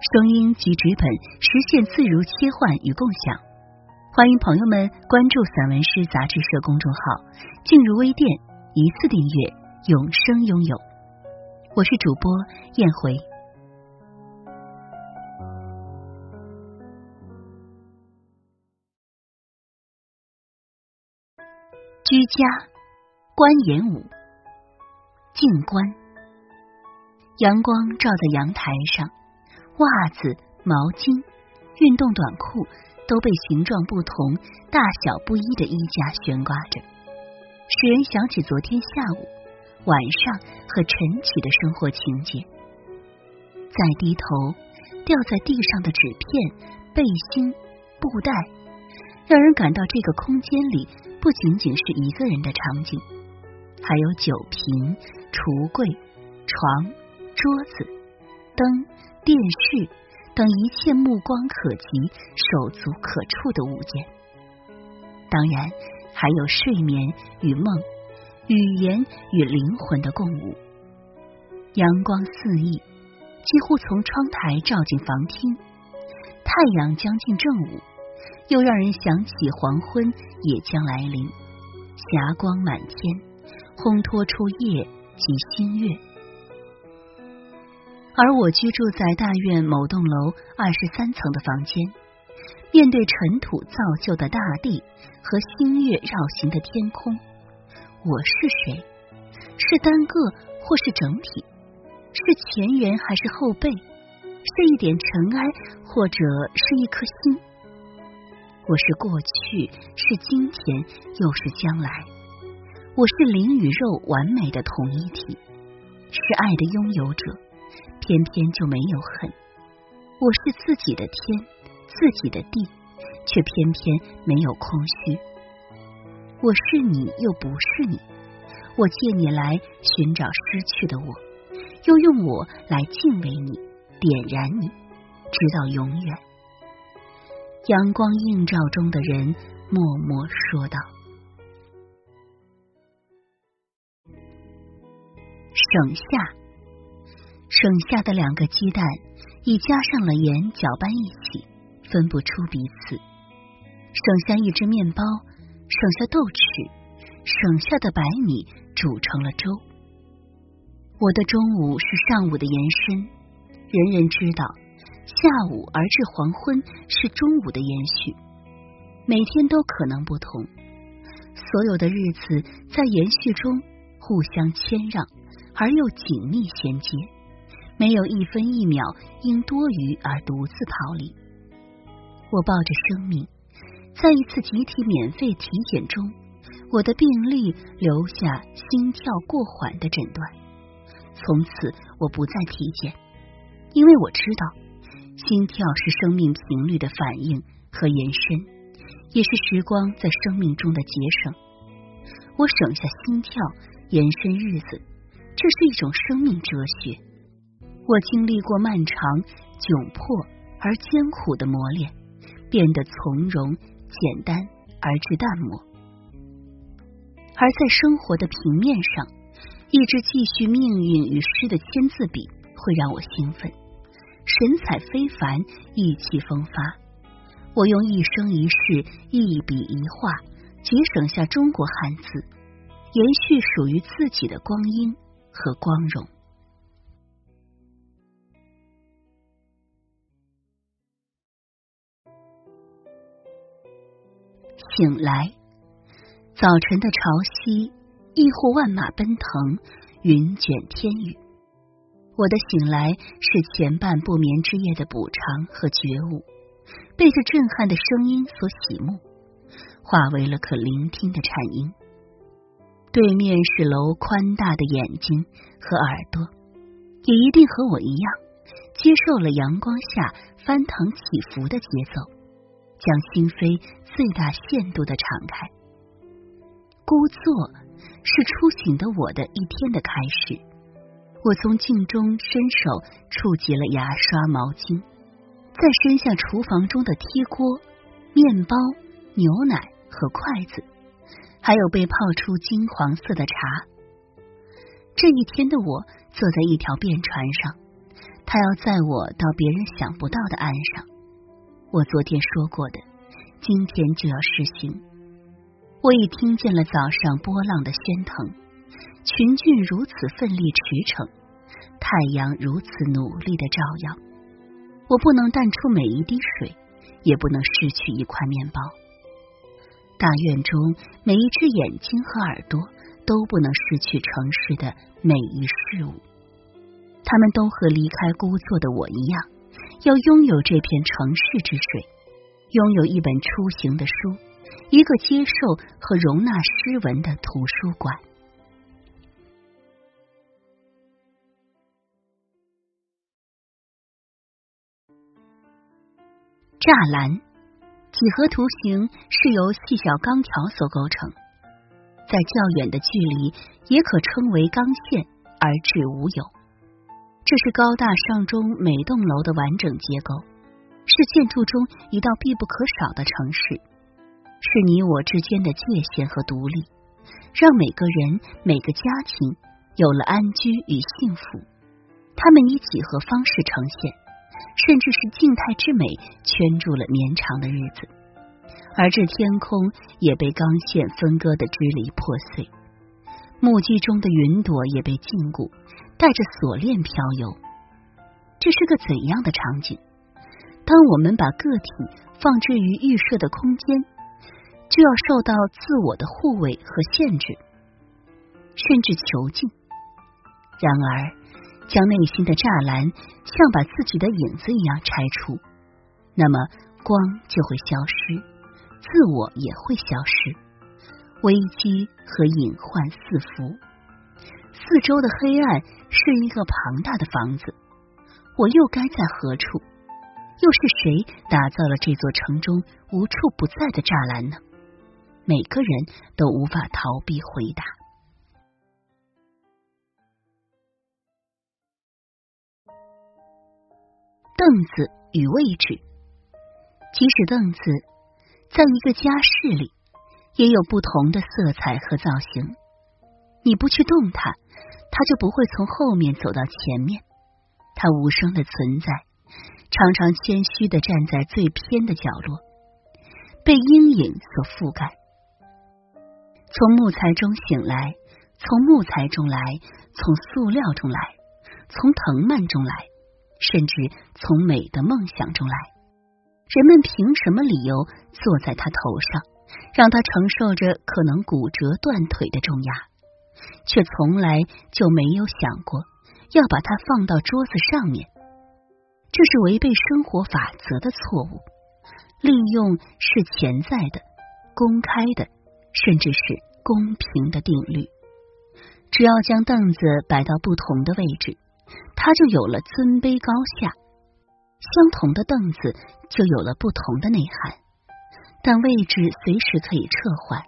声音及纸本实现自如切换与共享，欢迎朋友们关注散文诗杂志社公众号，进入微店一次订阅，永生拥有。我是主播燕回。居家观演武，静观，阳光照在阳台上。袜子、毛巾、运动短裤都被形状不同、大小不一的衣架悬挂着，使人想起昨天下午、晚上和晨起的生活情节。再低头，掉在地上的纸片、背心、布袋，让人感到这个空间里不仅仅是一个人的场景，还有酒瓶、橱柜、床、桌子、灯。电视等一切目光可及、手足可触的物件，当然还有睡眠与梦、语言与灵魂的共舞。阳光四溢，几乎从窗台照进房厅。太阳将近正午，又让人想起黄昏也将来临。霞光满天，烘托出夜及星月。而我居住在大院某栋楼二十三层的房间，面对尘土造就的大地和星月绕行的天空，我是谁？是单个或是整体？是前缘还是后背？是一点尘埃，或者是一颗心？我是过去，是今天，又是将来。我是灵与肉完美的统一体，是爱的拥有者。偏偏就没有恨，我是自己的天，自己的地，却偏偏没有空虚。我是你，又不是你。我借你来寻找失去的我，又用我来敬畏你，点燃你，直到永远。阳光映照中的人默默说道：“省下。”省下的两个鸡蛋，已加上了盐搅拌一起，分不出彼此。省下一只面包，省下豆豉，省下的白米煮成了粥。我的中午是上午的延伸，人人知道，下午而至黄昏是中午的延续。每天都可能不同，所有的日子在延续中互相谦让，而又紧密衔接。没有一分一秒因多余而独自逃离。我抱着生命，在一次集体免费体检中，我的病历留下心跳过缓的诊断。从此，我不再体检，因为我知道，心跳是生命频率的反应和延伸，也是时光在生命中的节省。我省下心跳，延伸日子，这是一种生命哲学。我经历过漫长、窘迫而艰苦的磨练，变得从容、简单而至淡漠。而在生活的平面上，一支继续命运与诗的签字笔会让我兴奋，神采非凡，意气风发。我用一生一世、一笔一画，节省下中国汉字，延续属于自己的光阴和光荣。醒来，早晨的潮汐，亦或万马奔腾，云卷天宇。我的醒来是前半不眠之夜的补偿和觉悟，被这震撼的声音所洗目，化为了可聆听的颤音。对面是楼宽大的眼睛和耳朵，也一定和我一样，接受了阳光下翻腾起伏的节奏，将心扉最大限度的敞开。孤坐是初醒的我的一天的开始。我从镜中伸手触及了牙刷、毛巾，再伸向厨房中的铁锅、面包、牛奶和筷子，还有被泡出金黄色的茶。这一天的我坐在一条便船上，他要载我到别人想不到的岸上。我昨天说过的，今天就要实行。我已听见了早上波浪的喧腾，群俊如此奋力驰骋，太阳如此努力的照耀。我不能淡出每一滴水，也不能失去一块面包。大院中每一只眼睛和耳朵。都不能失去城市的每一事物，他们都和离开孤坐的我一样，要拥有这片城市之水，拥有一本出行的书，一个接受和容纳诗文的图书馆。栅栏几何图形是由细小钢条所构成。在较远的距离，也可称为钢线，而至无有。这是高大上中每栋楼的完整结构，是建筑中一道必不可少的城市，是你我之间的界限和独立，让每个人、每个家庭有了安居与幸福。他们以几何方式呈现，甚至是静态之美，圈住了绵长的日子。而这天空也被钢线分割的支离破碎，目击中的云朵也被禁锢，带着锁链飘游。这是个怎样的场景？当我们把个体放置于预设的空间，就要受到自我的护卫和限制，甚至囚禁。然而，将内心的栅栏像把自己的影子一样拆除，那么光就会消失。自我也会消失，危机和隐患四伏，四周的黑暗是一个庞大的房子。我又该在何处？又是谁打造了这座城中无处不在的栅栏呢？每个人都无法逃避回答。凳子与位置，即使凳子。在一个家室里，也有不同的色彩和造型。你不去动它，他就不会从后面走到前面。他无声的存在，常常谦虚的站在最偏的角落，被阴影所覆盖。从木材中醒来，从木材中来，从塑料中来，从藤蔓中来，甚至从美的梦想中来。人们凭什么理由坐在他头上，让他承受着可能骨折断腿的重压，却从来就没有想过要把它放到桌子上面？这是违背生活法则的错误。利用是潜在的、公开的，甚至是公平的定律。只要将凳子摆到不同的位置，它就有了尊卑高下。相同的凳子就有了不同的内涵，但位置随时可以撤换，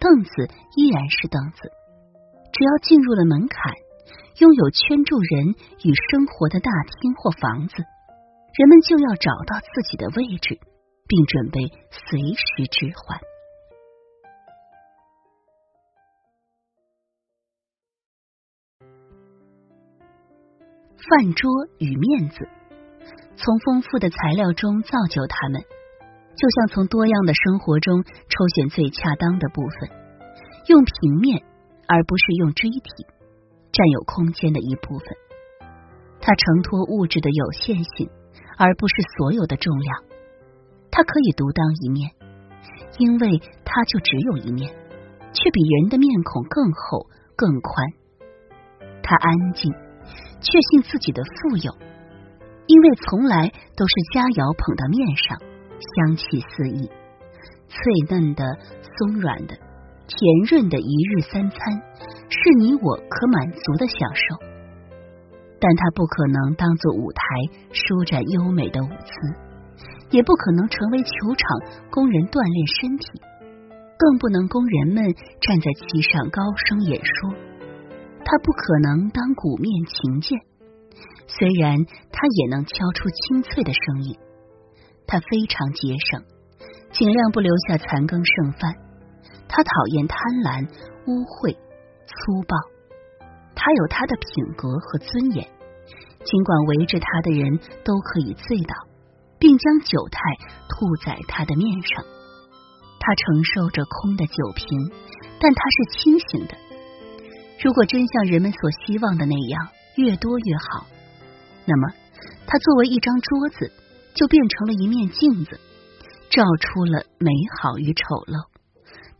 凳子依然是凳子。只要进入了门槛，拥有圈住人与生活的大厅或房子，人们就要找到自己的位置，并准备随时置换。饭桌与面子。从丰富的材料中造就它们，就像从多样的生活中抽选最恰当的部分，用平面而不是用锥体，占有空间的一部分。它承托物质的有限性，而不是所有的重量。它可以独当一面，因为它就只有一面，却比人的面孔更厚更宽。它安静，确信自己的富有。因为从来都是佳肴捧到面上，香气四溢，脆嫩的、松软的、甜润的一日三餐，是你我可满足的享受。但它不可能当做舞台舒展优美的舞姿，也不可能成为球场供人锻炼身体，更不能供人们站在其上高声演说。它不可能当鼓面琴键，虽然它也能敲出清脆的声音。它非常节省，尽量不留下残羹剩饭。他讨厌贪婪、污秽、粗暴。他有他的品格和尊严，尽管围着他的人都可以醉倒，并将酒态吐在他的面上。他承受着空的酒瓶，但他是清醒的。如果真像人们所希望的那样，越多越好，那么他作为一张桌子，就变成了一面镜子，照出了美好与丑陋。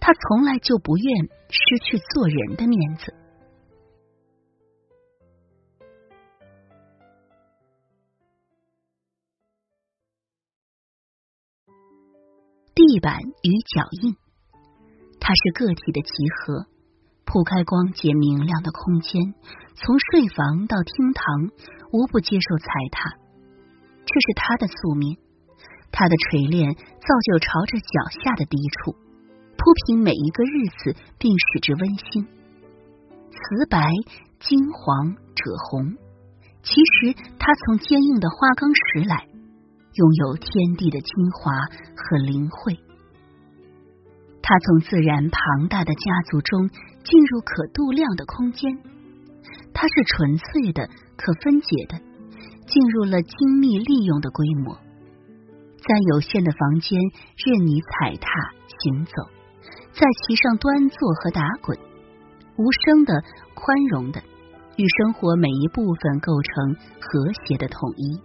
他从来就不愿失去做人的面子。地板与脚印，它是个体的集合，铺开光洁明亮的空间，从睡房到厅堂，无不接受踩踏。这是他的宿命，他的锤炼造就朝着脚下的低处，铺平每一个日子，并使之温馨。瓷白、金黄、赭红，其实它从坚硬的花岗石来。拥有天地的精华和灵慧，他从自然庞大的家族中进入可度量的空间，它是纯粹的、可分解的，进入了精密利用的规模，在有限的房间任你踩踏行走，在其上端坐和打滚，无声的、宽容的，与生活每一部分构成和谐的统一。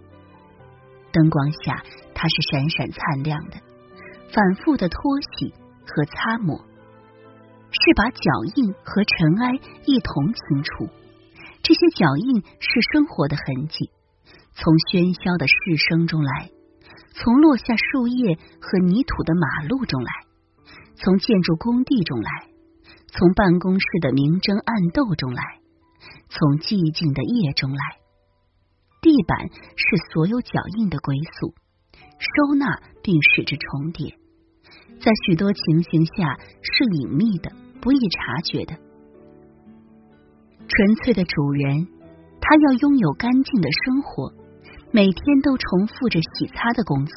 灯光下，它是闪闪灿亮的，反复的脱洗和擦抹，是把脚印和尘埃一同清除。这些脚印是生活的痕迹，从喧嚣的市声中来，从落下树叶和泥土的马路中来，从建筑工地中来，从办公室的明争暗斗中来，从寂静的夜中来。地板是所有脚印的归宿，收纳并使之重叠，在许多情形下是隐秘的、不易察觉的。纯粹的主人，他要拥有干净的生活，每天都重复着洗擦的工作，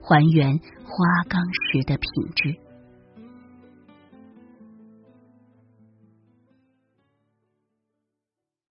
还原花岗石的品质。